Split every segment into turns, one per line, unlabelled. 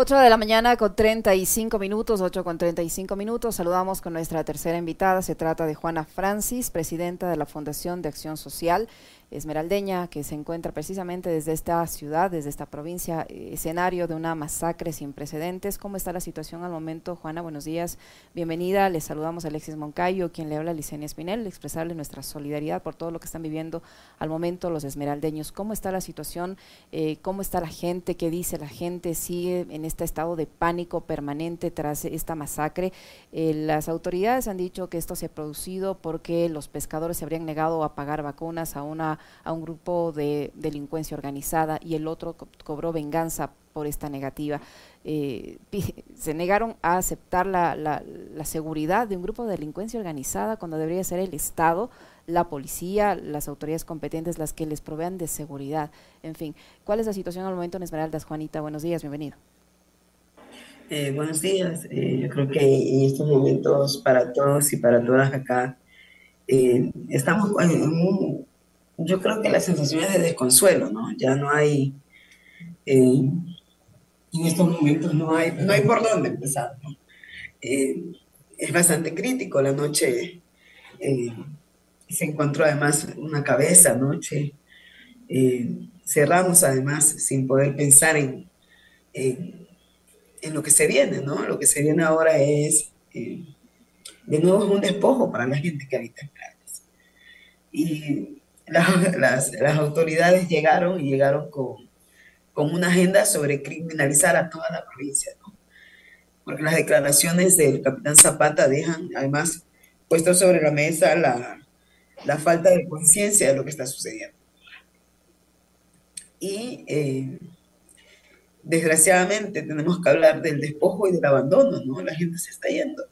8 de la mañana con 35 minutos, 8 con 35 minutos. Saludamos con nuestra tercera invitada. Se trata de Juana Francis, presidenta de la Fundación de Acción Social esmeraldeña que se encuentra precisamente desde esta ciudad, desde esta provincia, eh, escenario de una masacre sin precedentes. ¿Cómo está la situación al momento? Juana, buenos días, bienvenida. Les saludamos a Alexis Moncayo, quien le habla a Licenia Espinel, expresarle nuestra solidaridad por todo lo que están viviendo al momento los esmeraldeños. ¿Cómo está la situación? Eh, ¿Cómo está la gente? ¿Qué dice la gente? ¿Sigue en este estado de pánico permanente tras esta masacre? Eh, las autoridades han dicho que esto se ha producido porque los pescadores se habrían negado a pagar vacunas a una a un grupo de delincuencia organizada y el otro cobró venganza por esta negativa. Eh, se negaron a aceptar la, la, seguridad de un grupo de delincuencia organizada cuando debería ser el Estado, la policía, las autoridades competentes las que les provean de seguridad. En fin, ¿cuál es la situación al momento en Esmeraldas? Juanita, buenos días, bienvenido.
Eh, buenos días. Eh, yo creo que en estos momentos para todos y para todas acá estamos en un yo creo que la sensación es de desconsuelo, ¿no? Ya no hay, eh, en estos momentos no hay, no hay por dónde empezar, ¿no? Eh, es bastante crítico, la noche eh, se encontró además una cabeza anoche, cerramos además sin poder pensar en, en, lo que se viene, ¿no? Lo que se viene ahora es, de nuevo, es un despojo para la gente que habita en Grandes. Y las, las, autoridades llegaron y llegaron con, con, una agenda sobre criminalizar a toda la provincia. Porque las declaraciones del capitán Zapata dejan además puesto sobre la mesa la, la falta de conciencia de lo que está sucediendo. Y eh, desgraciadamente tenemos que hablar del despojo y del abandono, ¿no? La gente se está yendo.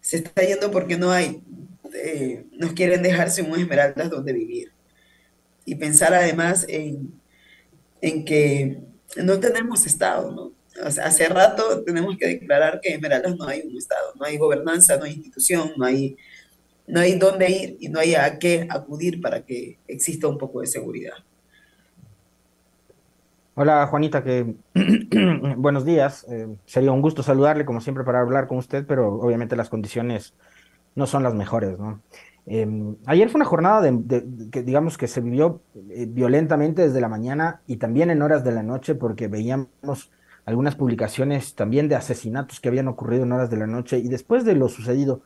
Se está yendo porque no hay eh, nos quieren dejarse un Esmeraldas donde vivir. Y pensar además en, en que no tenemos Estado, ¿no? hace rato tenemos que declarar que Esmeraldas no hay un Estado, no hay gobernanza, no hay institución, no hay, no hay dónde ir y no hay a qué acudir para que exista un poco de seguridad.
Hola Juanita, que buenos días. Eh, sería un gusto saludarle como siempre para hablar con usted, pero obviamente las condiciones no son las mejores, ¿no? Em, ayer fue una jornada de, que digamos que se vivió eh, violentamente desde la mañana y también en horas de la noche porque veíamos algunas publicaciones también de asesinatos que habían ocurrido en horas de la noche y después de lo sucedido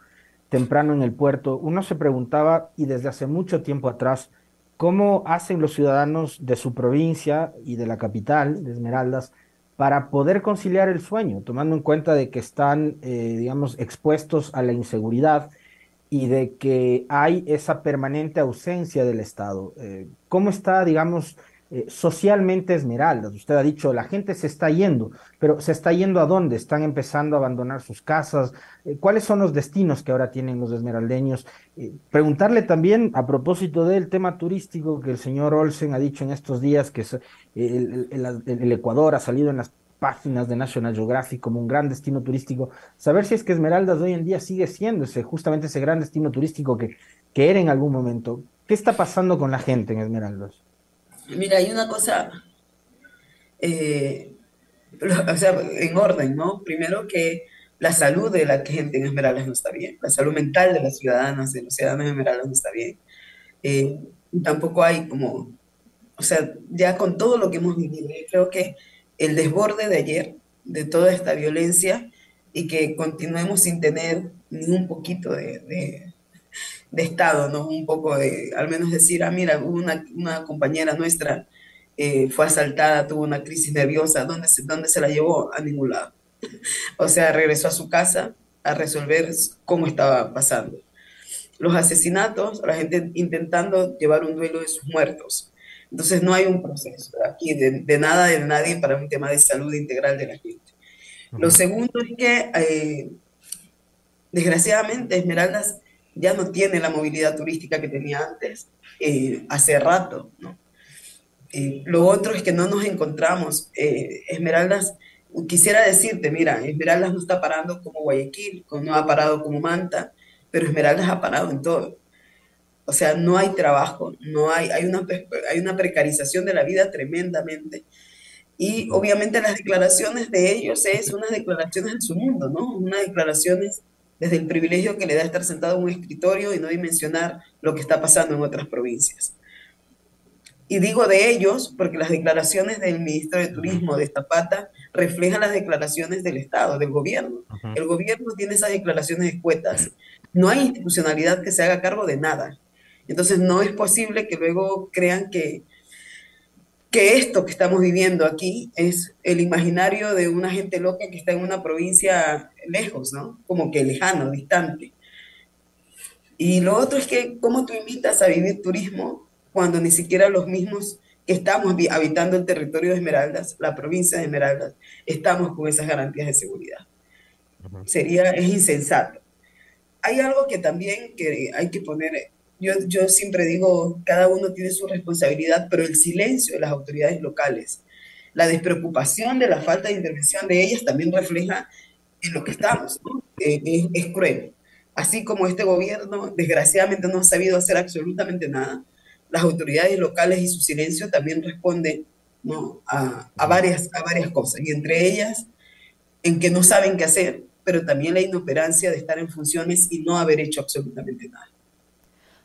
temprano en el puerto, uno se preguntaba y desde hace mucho tiempo atrás cómo hacen los ciudadanos de su provincia y de la capital, de Esmeraldas, para poder conciliar el sueño, tomando en cuenta de que están, eh, digamos, expuestos a la inseguridad, y de que hay esa permanente ausencia del Estado. Eh, ¿Cómo está, digamos, eh, socialmente Esmeraldas? Usted ha dicho, la gente se está yendo, pero ¿se está yendo a dónde? ¿Están empezando a abandonar sus casas? Eh, ¿Cuáles son los destinos que ahora tienen los esmeraldeños? preguntarle también, a propósito del tema turístico que el señor Olsen ha dicho en estos días, que el Ecuador ha salido en las páginas de National Geographic como un gran destino turístico, saber si es que Esmeraldas hoy en día sigue siendo ese, justamente ese gran destino turístico que, que era en algún momento. ¿Qué está pasando con la gente en Esmeraldas?
Mira, hay una cosa, eh, o sea, en orden, ¿no? Primero que la salud de la gente en Esmeraldas no está bien, la salud mental de las ciudadanas, de los ciudadanos de Esmeraldas no está bien. Eh, tampoco hay como, o sea, ya con todo lo que hemos vivido, yo creo que el desborde de ayer, de toda esta violencia, y que continuemos sin tener ni un poquito de, Estado, ¿no? Un poco de, al menos decir, ah, mira, una, una compañera nuestra eh, fue asaltada, tuvo una crisis nerviosa, ¿dónde se, ¿dónde se la llevó? A ningún lado. o sea, regresó a su casa a resolver cómo estaba pasando. Los asesinatos, la gente intentando llevar un duelo de sus muertos. Entonces no hay un proceso aquí de, nada de nadie para un tema de salud integral de la gente. Lo segundo es que eh, desgraciadamente Esmeraldas ya no tiene la movilidad turística que tenía antes, eh, hace rato. ¿no? Eh, lo otro es que no nos encontramos. Esmeraldas, quisiera decirte, mira, Esmeraldas no está parando como Guayaquil, no ha parado como Manta, pero Esmeraldas ha parado en todo. O sea, no hay trabajo, no hay, hay, una, hay una precarización de la vida tremendamente. Y obviamente las declaraciones de ellos es unas declaraciones en su mundo, ¿no? Unas declaraciones desde el privilegio que le da estar sentado en un escritorio y no dimensionar lo que está pasando en otras provincias. Y digo de ellos porque las declaraciones del ministro de Turismo de Zapata reflejan las declaraciones del Estado, del gobierno. El gobierno tiene esas declaraciones escuetas. No hay institucionalidad que se haga cargo de nada. Entonces no es posible que luego crean que, que esto que estamos viviendo aquí es el imaginario de una gente loca que está en una provincia lejos, ¿no? Como que lejano, distante. Y lo otro es que, ¿cómo tú invitas a vivir turismo cuando ni siquiera los mismos que estamos habitando el territorio de Esmeraldas, la provincia de Esmeraldas, estamos con esas garantías de seguridad. Sería, es insensato. Hay algo que también que hay que poner, yo, yo siempre digo, cada uno tiene su responsabilidad, pero el silencio de las autoridades locales, la despreocupación de la falta de intervención de ellas también refleja en lo que estamos, eh, es, es cruel. Así como este gobierno, desgraciadamente, no ha sabido hacer absolutamente nada, las autoridades locales y su silencio también responden ¿no? a, a, varias, a varias cosas, y entre ellas en que no saben qué hacer, pero también la inoperancia de estar en funciones y no haber hecho absolutamente nada.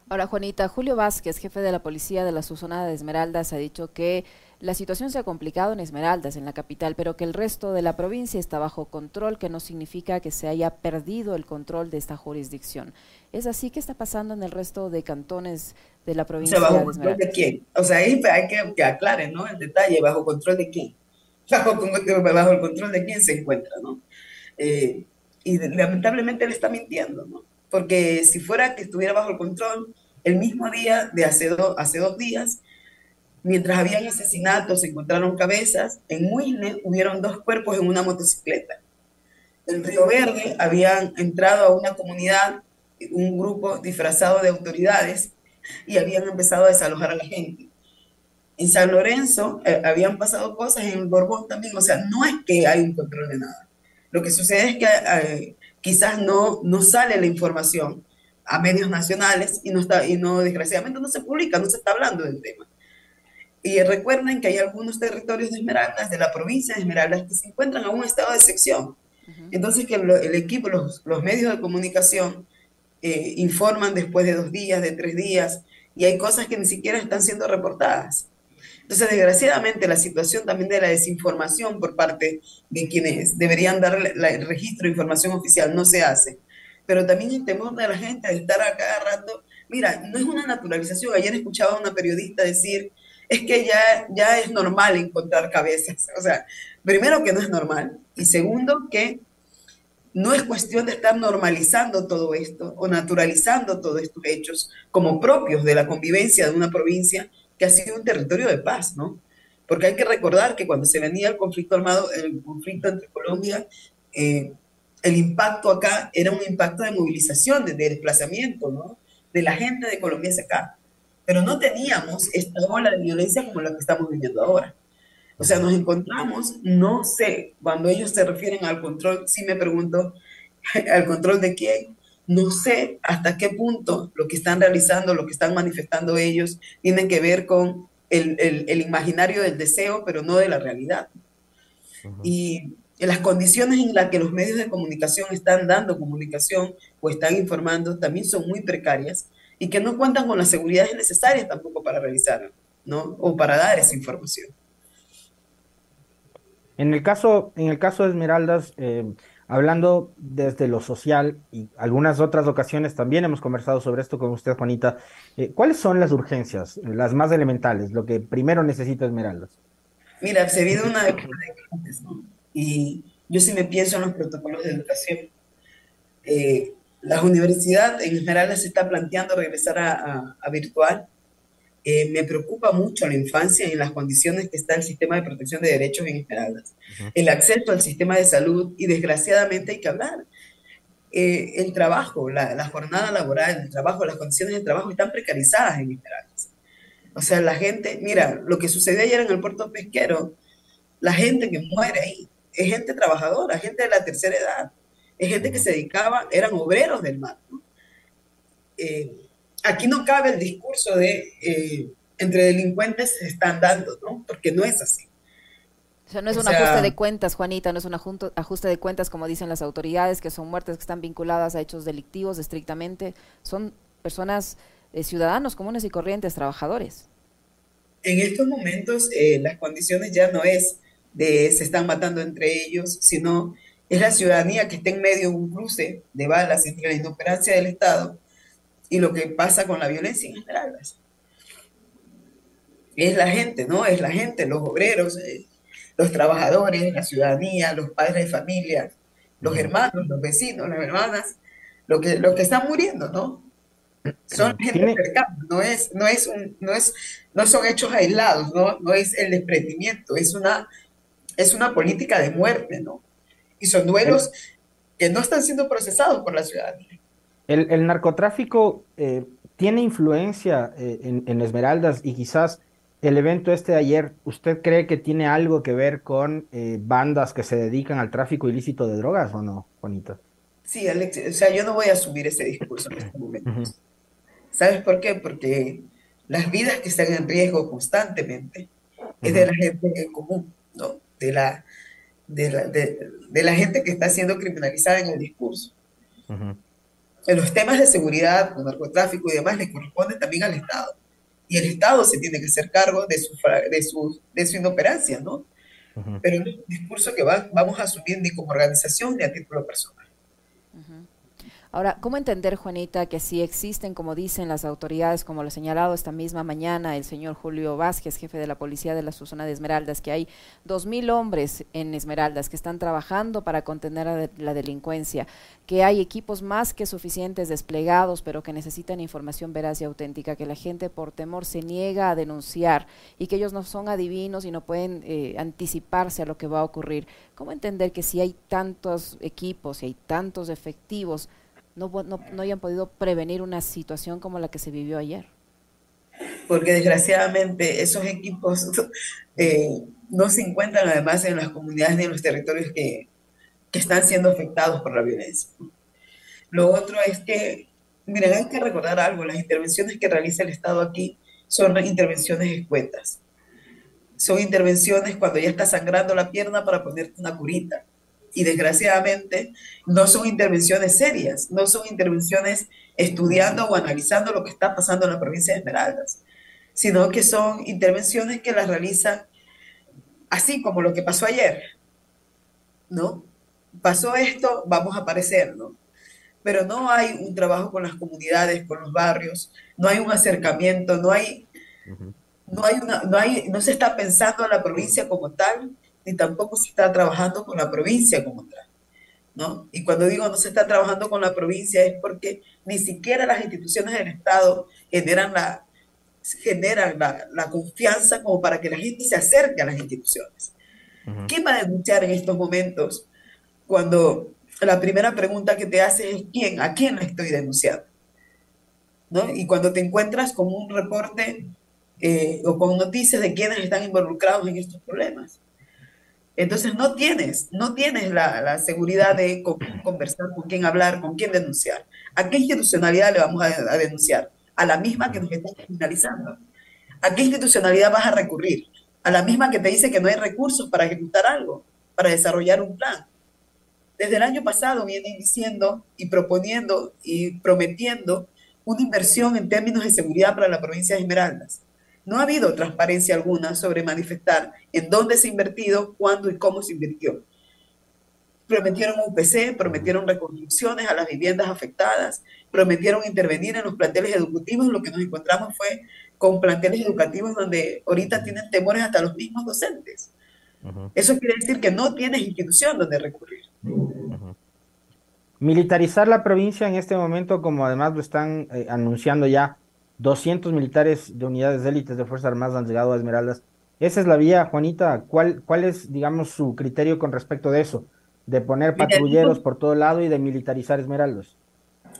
Ahora, Juanita, Julio Vázquez, jefe de la policía de la Susonada de Esmeraldas, ha dicho que la situación se ha complicado en Esmeraldas, en la capital, pero que el resto de la provincia está bajo control, que no significa que se haya perdido el control de esta jurisdicción. ¿Es así que está pasando en el resto de cantones de la provincia
o sea,
¿bajo
de control de quién? O sea, ahí hay que, que aclaren, ¿no? El detalle, ¿bajo control de quién? Bajo, bajo el control de quién se encuentra, ¿no? Eh, y lamentablemente él está mintiendo, ¿no? Porque si fuera que estuviera bajo el control, el mismo día de hace, do, hace dos días, Mientras habían asesinatos, se encontraron cabezas. En Muisne hubieron dos cuerpos en una motocicleta. En Río Verde habían entrado a una comunidad, un grupo disfrazado de autoridades, y habían empezado a desalojar a la gente. En San Lorenzo eh, habían pasado cosas, en Borbón también, o sea, no es que hay un control de nada. Lo que sucede es que eh, quizás no, no sale la información a medios nacionales y no está y no desgraciadamente no se publica, no se está hablando del tema. Y recuerden que hay algunos territorios de Esmeraldas, de la provincia de Esmeraldas, que se encuentran en un estado de sección. Entonces, que el equipo, los, los, medios de comunicación eh, informan después de dos días, de tres días, y hay cosas que ni siquiera están siendo reportadas. Entonces, desgraciadamente, la situación también de la desinformación por parte de quienes deberían dar el registro de información oficial no se hace. Pero también el temor de la gente de estar a cada rato. Mira, no es una naturalización. Ayer escuchaba a una periodista decir es que ya, ya es normal encontrar cabezas. O sea, primero que no es normal y segundo que no es cuestión de estar normalizando todo esto o naturalizando todos estos hechos como propios de la convivencia de una provincia que ha sido un territorio de paz, ¿no? Porque hay que recordar que cuando se venía el conflicto armado, el conflicto entre Colombia, eh, el impacto acá era un impacto de movilización, de, de desplazamiento, ¿no? De la gente de Colombia hacia acá pero no teníamos esta ola de violencia como la que estamos viviendo ahora. O sea, nos encontramos, no sé, cuando ellos se refieren al control, sí me pregunto, ¿al control de quién? No sé hasta qué punto lo que están realizando, lo que están manifestando ellos, tienen que ver con el, el, el imaginario del deseo, pero no de la realidad. Uh -huh. Y en las condiciones en las que los medios de comunicación están dando comunicación o están informando también son muy precarias y que no cuentan con las seguridades necesarias tampoco para revisar, ¿no? O para dar esa información.
En el caso, en el caso de Esmeraldas, eh, hablando desde lo social y algunas otras ocasiones también hemos conversado sobre esto con usted, Juanita, eh, ¿cuáles son las urgencias, las más elementales, lo que primero necesita Esmeraldas?
Mira, se vive una de ¿no? Y yo sí me pienso en los protocolos de educación. Eh, la universidad en Esmeraldas se está planteando regresar a virtual. Eh, me preocupa mucho la infancia y las condiciones que está el sistema de protección de derechos en Esmeraldas. Uh -huh. El acceso al sistema de salud y desgraciadamente hay que hablar. Eh, el trabajo, la, la, jornada laboral, el trabajo, las condiciones de trabajo están precarizadas en Esmeraldas. O sea, la gente, mira, lo que sucedió ayer en el puerto pesquero, la gente que muere ahí es gente trabajadora, gente de la tercera edad es gente que se dedicaba, eran obreros del mar. ¿no? Eh, aquí no cabe el discurso de eh, entre delincuentes se están dando, ¿no? Porque no es así.
O sea, no es un ajuste de cuentas, Juanita, no es un ajuste de cuentas como dicen las autoridades, que son muertes que están vinculadas a hechos delictivos estrictamente. Son personas, eh, ciudadanos comunes y corrientes, trabajadores.
En estos momentos eh, las condiciones ya no es de se están matando entre ellos, sino es la ciudadanía que está en medio de un cruce de balas entre la inoperancia del Estado y lo que pasa con la violencia en general. Es la gente, ¿no? Es la gente, los obreros, eh, los trabajadores, la ciudadanía, los padres de familia, los hermanos, los vecinos, las hermanas, lo que, los que están muriendo, ¿no? Son gente cercana, no es, no es no es, no son hechos aislados, ¿no? No es el desprendimiento, es una, es una política de muerte, ¿no? Y son duelos que no están siendo procesados por la ciudadanía.
El, narcotráfico eh, tiene influencia eh, en, en Esmeraldas y quizás el evento este de ayer, ¿usted cree que tiene algo que ver con eh, bandas que se dedican al tráfico ilícito de drogas o no, Juanita?
Sí, Alex, o sea, yo no voy a asumir ese discurso en este momento. ¿Sabes por qué? Porque las vidas que están en riesgo constantemente es de la gente común, ¿no? De la, de la, de, la gente que está siendo criminalizada en el discurso. En los temas de seguridad, narcotráfico y demás le corresponde también al Estado y el Estado se tiene que hacer cargo de su, de su, de su inoperancia, ¿no? Pero es un discurso que va, vamos a asumir ni como organización ni a título personal.
Ahora, ¿cómo entender, Juanita, que si existen, como dicen las autoridades, como lo ha señalado esta misma mañana el señor Julio Vázquez, jefe de la policía de la zona de Esmeraldas, que hay dos mil hombres en Esmeraldas que están trabajando para contener a la delincuencia, que hay equipos más que suficientes desplegados, pero que necesitan información veraz y auténtica, que la gente por temor se niega a denunciar y que ellos no son adivinos y no pueden eh, anticiparse a lo que va a ocurrir? ¿Cómo entender que si hay tantos equipos y hay tantos efectivos, no, no, hayan podido prevenir una situación como la que se vivió ayer?
Porque desgraciadamente esos equipos eh, no se encuentran además en las comunidades ni en los territorios que, que están siendo afectados por la violencia. Lo otro es que, miren, hay que recordar algo, las intervenciones que realiza el Estado aquí son intervenciones escuetas. Son intervenciones cuando ya está sangrando la pierna para ponerte una curita y desgraciadamente no son intervenciones serias, no son intervenciones estudiando o analizando lo que está pasando en la provincia de Esmeraldas, sino que son intervenciones que las realiza así como lo que pasó ayer, ¿no? Pasó esto, vamos a aparecer, ¿no? Pero no hay un trabajo con las comunidades, con los barrios, no hay un acercamiento, no hay, no hay una, no hay, no se está pensando en la provincia como tal, ni tampoco se está trabajando con la provincia como tal. ¿no? Y cuando digo no se está trabajando con la provincia es porque ni siquiera las instituciones del Estado generan la, generan la, confianza como para que la gente se acerque a las instituciones. ¿Quién va a denunciar en estos momentos cuando la primera pregunta que te hace es quién, a quién estoy denunciando? ¿No? Y cuando te encuentras con un reporte eh, o con noticias de quienes están involucrados en estos problemas. Entonces no tienes, no tienes la, seguridad de conversar con quién hablar, con quién denunciar. ¿A qué institucionalidad le vamos a, denunciar? A la misma que nos está criminalizando. ¿A qué institucionalidad vas a recurrir? A la misma que te dice que no hay recursos para ejecutar algo, para desarrollar un plan. Desde el año pasado vienen diciendo y proponiendo y prometiendo una inversión en términos de seguridad para la provincia de Esmeraldas. No ha habido transparencia alguna sobre manifestar en dónde se ha invertido, cuándo y cómo se invirtió. Prometieron UPC, prometieron reconstrucciones a las viviendas afectadas, prometieron intervenir en los planteles educativos. Lo que nos encontramos fue con planteles educativos donde ahorita tienen temores hasta los mismos docentes. Eso quiere decir que no tienes institución donde recurrir.
Militarizar la provincia en este momento, como además lo están eh, anunciando ya 200 militares de unidades de élites de Fuerzas Armadas han llegado a Esmeraldas. Esa es la vía, Juanita. ¿Cuál, cuál es, digamos, su criterio con respecto de eso? De poner patrulleros por todo lado y de militarizar Esmeraldas.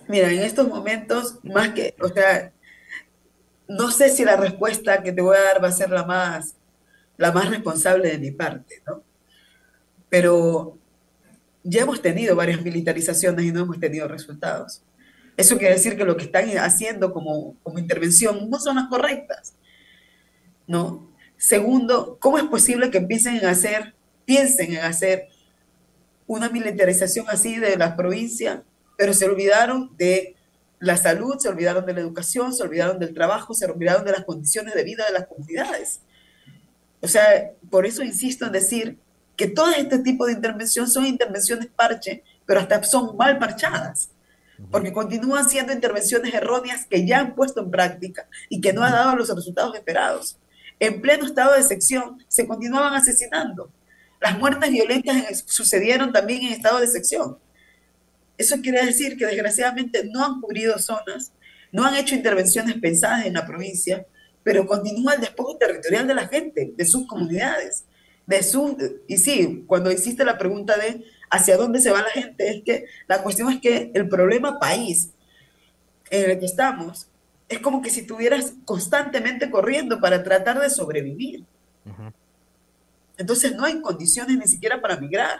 Mira, en estos momentos, más que, o sea, no sé si la respuesta que te voy a dar va a ser la más, la más responsable de mi parte, ¿no? Pero ya hemos tenido varias militarizaciones y no hemos tenido resultados. Eso quiere decir que lo que están haciendo como, como intervención no son las correctas. ¿no? Segundo, ¿cómo es posible que empiecen a hacer piensen en hacer una militarización así de la provincia, pero se olvidaron de la salud, se olvidaron de la educación, se olvidaron del trabajo, se olvidaron de las condiciones de vida de las comunidades. O sea, por eso insisto en decir que todo este tipo de intervención son intervenciones parche, pero hasta son mal parchadas, porque continúan siendo intervenciones erróneas que ya han puesto en práctica y que no han dado los resultados esperados. En pleno estado de sección se continuaban asesinando. Las muertes violentas sucedieron también en estado de sección. Eso quiere decir que desgraciadamente no han cubrido zonas, no han hecho intervenciones pensadas en la provincia, pero continúa el despojo territorial de la gente, de sus comunidades, de sus... Y sí, cuando hiciste la pregunta de hacia dónde se va la gente, es que la cuestión es que el problema país en el que estamos es como que si estuvieras constantemente corriendo para tratar de sobrevivir. Entonces no hay condiciones ni siquiera para migrar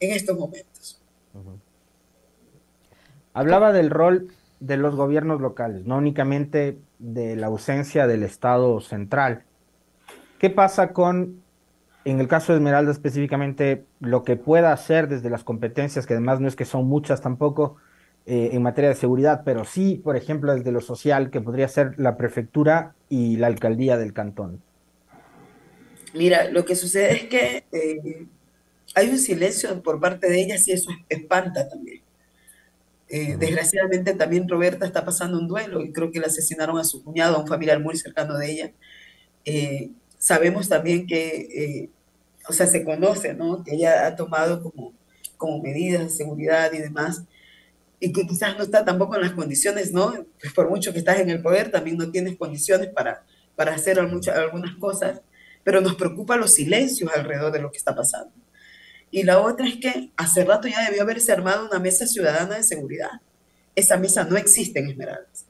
en estos momentos.
Hablaba del rol de los gobiernos locales, no únicamente de la ausencia del Estado central. ¿Qué pasa con, en el caso de Esmeralda específicamente, lo que pueda hacer desde las competencias, que además no es que son muchas tampoco, eh, en materia de seguridad, pero sí, por ejemplo, desde lo social, que podría ser la prefectura y la alcaldía del cantón?
Mira, lo que sucede es que eh, hay un silencio por parte de ellas y eso espanta también. Eh, desgraciadamente también Roberta está pasando un duelo y creo que le asesinaron a su cuñado, a un familiar muy cercano de ella. Eh, sabemos también que, o sea, se conoce, ¿no? Que ella ha tomado como, como medidas de seguridad y demás, y que quizás no está tampoco en las condiciones, ¿no? Pues por mucho que estás en el poder, también no tienes condiciones para, para hacer muchas, algunas cosas pero nos preocupa los silencios alrededor de lo que está pasando. Y la otra es que hace rato ya debió haberse armado una mesa ciudadana de seguridad. Esa mesa no existe en Esmeraldas.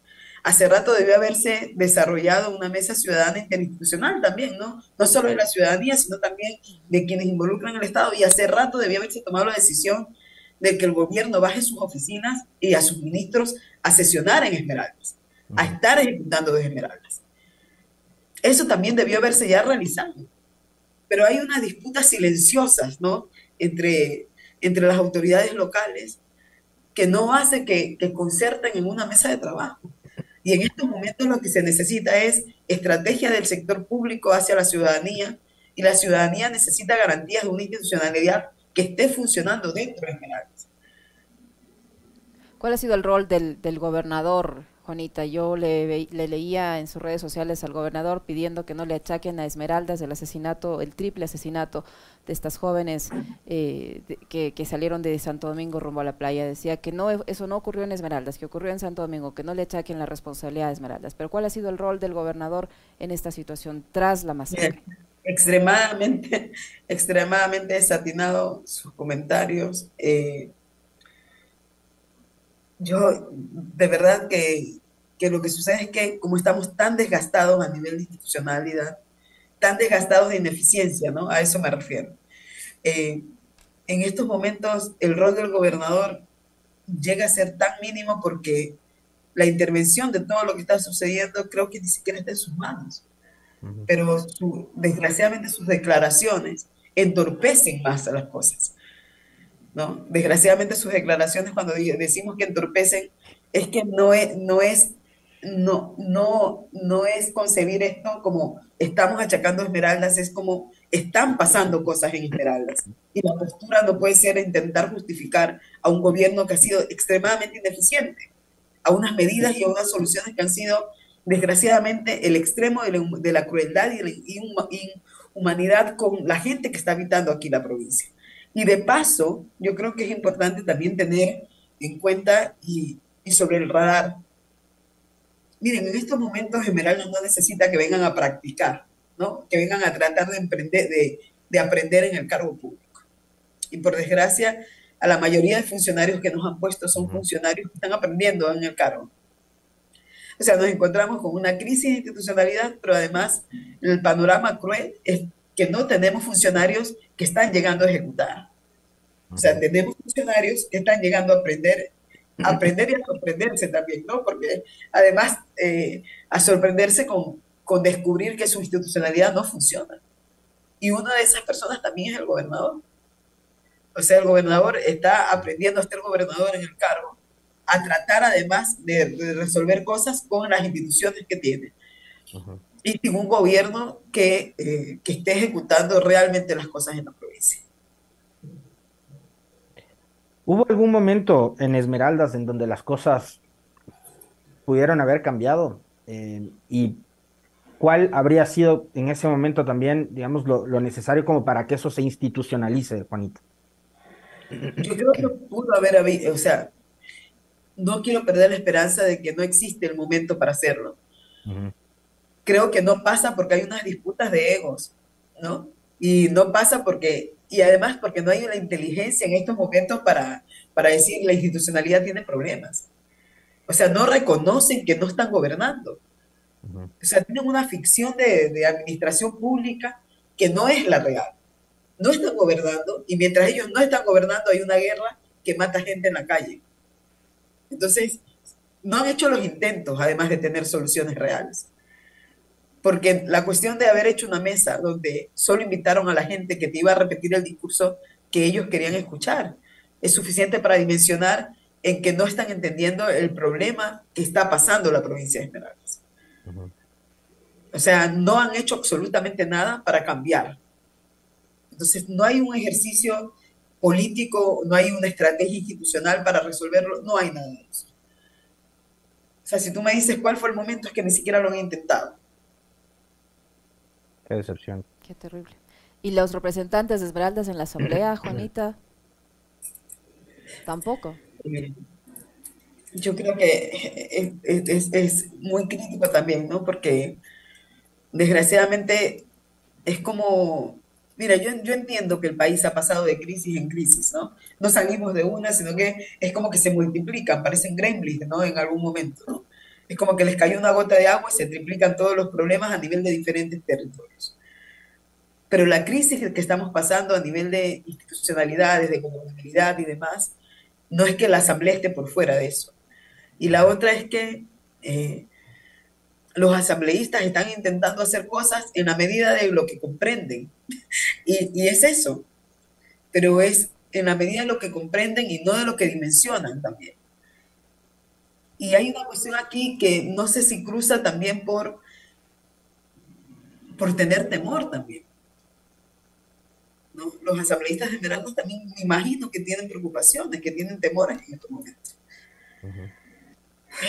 Hace rato debió haberse desarrollado una mesa ciudadana interinstitucional también, ¿no? No solo de la ciudadanía, sino también de quienes involucran al Estado. Y hace rato debió haberse tomado la decisión de que el gobierno baje sus oficinas y a sus ministros a sesionar en Esmeraldas, a estar ejecutando desde Esmeraldas. Eso también debió haberse ya realizado. Pero hay unas disputas silenciosas, ¿no? Entre, entre las autoridades locales que no hace que, que concerten en una mesa de trabajo. Y en estos momentos lo que se necesita es estrategia del sector público hacia la ciudadanía y la ciudadanía necesita garantías de una institucionalidad que esté funcionando dentro de Esmeraldas.
¿Cuál ha sido el rol del, del gobernador Juanita, yo le, leía en sus redes sociales al gobernador pidiendo que no le achaquen a Esmeraldas el asesinato, el triple asesinato de estas jóvenes eh, que, salieron de Santo Domingo rumbo a la playa. Decía que no eso no ocurrió en Esmeraldas, que ocurrió en Santo Domingo, que no le achaquen la responsabilidad a Esmeraldas. Pero ¿cuál ha sido el rol del gobernador en esta situación tras la masacre?
extremadamente, extremadamente desatinado sus comentarios. Eh, yo de verdad que, lo que sucede es que como estamos tan desgastados a nivel de institucionalidad, tan desgastados de ineficiencia, ¿no? A eso me refiero. Eh, en estos momentos el rol del gobernador llega a ser tan mínimo porque la intervención de todo lo que está sucediendo creo que ni siquiera está en sus manos. Pero desgraciadamente sus declaraciones entorpecen más a las cosas. Desgraciadamente sus declaraciones cuando decimos que entorpecen es que no es, no es, no, no, no es concebir esto como estamos achacando esmeraldas, es como están pasando cosas en esmeraldas. Y la postura no puede ser intentar justificar a un gobierno que ha sido extremadamente ineficiente, a unas medidas y a unas soluciones que han sido desgraciadamente el extremo de la, crueldad y la inhumanidad con la gente que está habitando aquí la provincia. Y de paso, yo creo que es importante también tener en cuenta y, sobre el radar. Miren, en estos momentos Esmeralda no necesita que vengan a practicar, ¿no? Que vengan a tratar de, emprender, de, de aprender en el cargo público. Y por desgracia, a la mayoría de funcionarios que nos han puesto son funcionarios que están aprendiendo en el cargo. O sea, nos encontramos con una crisis de institucionalidad, pero además el panorama cruel es que no tenemos funcionarios que están llegando a ejecutar. O sea, tenemos funcionarios que están llegando a aprender, a aprender y a sorprenderse también, ¿no? Porque además eh, a sorprenderse con, con descubrir que su institucionalidad no funciona. Y una de esas personas también es el gobernador. O sea, el gobernador está aprendiendo a ser gobernador en el cargo, a tratar además de, resolver cosas con las instituciones que tiene. Y sin un gobierno que, eh, que esté ejecutando realmente las cosas en la provincia.
¿Hubo algún momento en Esmeraldas en donde las cosas pudieron haber cambiado? Eh, ¿Y cuál habría sido en ese momento también, digamos, lo, necesario como para que eso se institucionalice, Juanita?
Yo creo que pudo haber habido, o sea, no quiero perder la esperanza de que no existe el momento para hacerlo. Creo que no pasa porque hay unas disputas de egos, ¿no? Y no pasa porque y además porque no hay una inteligencia en estos momentos para, para decir la institucionalidad tiene problemas. O sea, no reconocen que no están gobernando. O sea, tienen una ficción de, de, administración pública que no es la real. No están gobernando y mientras ellos no están gobernando hay una guerra que mata gente en la calle. Entonces, no han hecho los intentos, además de tener soluciones reales porque la cuestión de haber hecho una mesa donde solo invitaron a la gente que te iba a repetir el discurso que ellos querían escuchar es suficiente para dimensionar en que no están entendiendo el problema que está pasando la provincia de Esmeraldas. O sea, no han hecho absolutamente nada para cambiar. Entonces, no hay un ejercicio político, no hay una estrategia institucional para resolverlo, no hay nada de eso. O sea, si tú me dices cuál fue el momento, es que ni siquiera lo han intentado.
Qué decepción.
Qué terrible. ¿Y los representantes de Esmeraldas en la asamblea, Juanita? Tampoco.
Yo creo que es, muy crítico también, ¿no? Porque desgraciadamente es como, mira, yo, yo entiendo que el país ha pasado de crisis en crisis, ¿no? No salimos de una, sino que es como que se multiplican, parecen gremlins, ¿no? En algún momento, ¿no? Es como que les cayó una gota de agua y se triplican todos los problemas a nivel de diferentes territorios. Pero la crisis que estamos pasando a nivel de institucionalidades, de comunidad y demás, no es que la asamblea esté por fuera de eso. Y la otra es que eh, los asambleístas están intentando hacer cosas en la medida de lo que comprenden. y, y es eso. Pero es en la medida de lo que comprenden y no de lo que dimensionan también. Y hay una cuestión aquí que no sé si cruza también por, por tener temor también. Los asambleístas generales también me imagino que tienen preocupaciones, que tienen temores en estos momentos.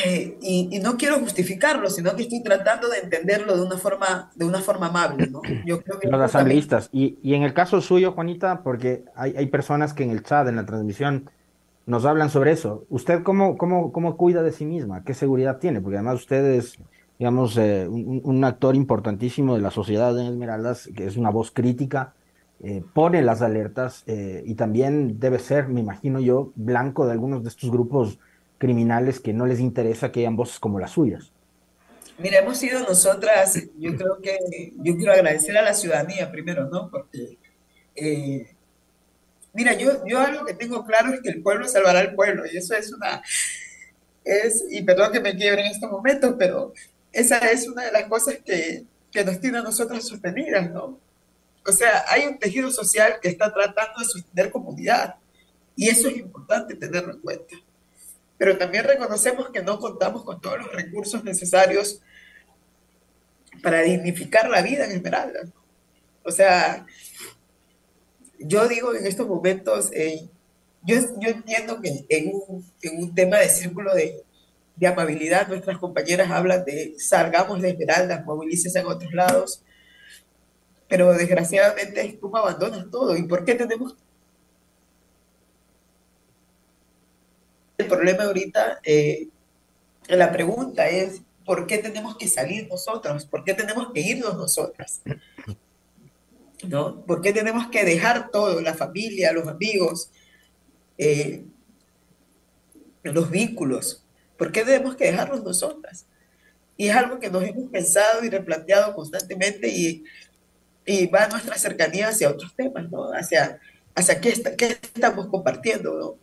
Eh, y, no quiero justificarlo, sino que estoy tratando de entenderlo de una forma, de una forma amable. ¿no?
Yo creo que los asambleístas. Y, y, en el caso suyo, Juanita, porque hay, hay personas que en el chat, en la transmisión, nos hablan sobre eso. ¿Usted cómo, cómo, cómo cuida de sí misma? ¿Qué seguridad tiene? Porque además usted es, digamos, eh, un, actor importantísimo de la sociedad de Esmeraldas, que es una voz crítica, eh, pone las alertas eh, y también debe ser, me imagino yo, blanco de algunos de estos grupos criminales que no les interesa que hayan voces como las suyas.
Mira, hemos sido nosotras, yo creo que, yo quiero agradecer a la ciudadanía primero, ¿no? Porque Mira, yo, yo algo que tengo claro es que el pueblo salvará al pueblo, y eso es una, es, y perdón que me quiebre en estos momentos, pero esa es una de las cosas que, que nos tiene a nosotras sostenidas, ¿no? O sea, hay un tejido social que está tratando de sostener comunidad, y eso es importante tenerlo en cuenta. Pero también reconocemos que no contamos con todos los recursos necesarios para dignificar la vida en Esmeralda. O sea, yo digo en estos momentos, eh, yo, yo, entiendo que en un, en un, tema de círculo de, de, amabilidad, nuestras compañeras hablan de salgamos de Esmeraldas, movilícese en otros lados, pero desgraciadamente tú abandonas todo. ¿Y por qué tenemos... El problema ahorita, eh, la pregunta es, ¿por qué tenemos que salir nosotros? ¿Por qué tenemos que irnos nosotras? ¿No? ¿Por qué tenemos que dejar todo, la familia, los amigos, eh, los vínculos? ¿Por qué tenemos que dejarlos nosotras? Y es algo que nos hemos pensado y replanteado constantemente y, y va nuestra cercanía hacia otros temas, ¿no? Hacia, hacia qué, qué estamos compartiendo, ¿no?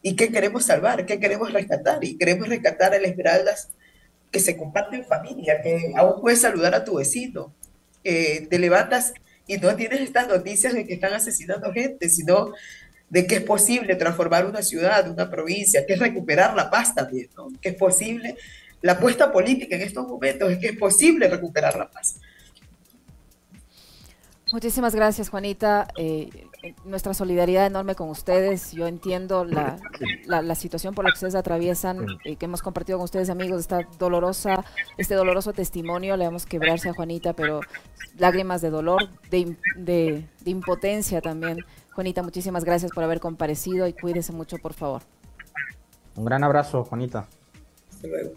Y qué queremos salvar, qué queremos rescatar. Y queremos rescatar a las esmeraldas que se comparten en familia, que aún puedes saludar a tu vecino, te levantas y no tienes estas noticias de que están asesinando gente, sino de que es posible transformar una ciudad, una provincia, que es recuperar la paz también, que es posible, la apuesta política en estos momentos es que es posible recuperar la paz.
Muchísimas gracias, Juanita. Eh, nuestra solidaridad enorme con ustedes. Yo entiendo la, la, situación por la que ustedes atraviesan, eh, que hemos compartido con ustedes, amigos, esta dolorosa, este doloroso testimonio. Le vamos a quebrarse a Juanita, pero lágrimas de dolor, de, de, de impotencia también. Juanita, muchísimas gracias por haber comparecido y cuídese mucho, por favor.
Un gran abrazo, Juanita.
Hasta luego.